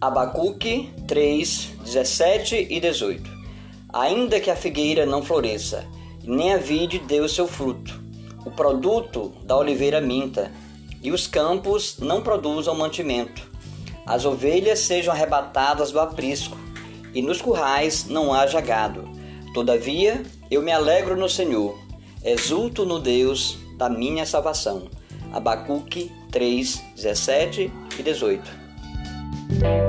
Abacuque 3, 17 e 18 Ainda que a figueira não floresça, nem a vide dê o seu fruto, o produto da oliveira minta, e os campos não produzam mantimento, as ovelhas sejam arrebatadas do aprisco, e nos currais não haja gado. Todavia, eu me alegro no Senhor, exulto no Deus da minha salvação. Abacuque 3, 17 e 18.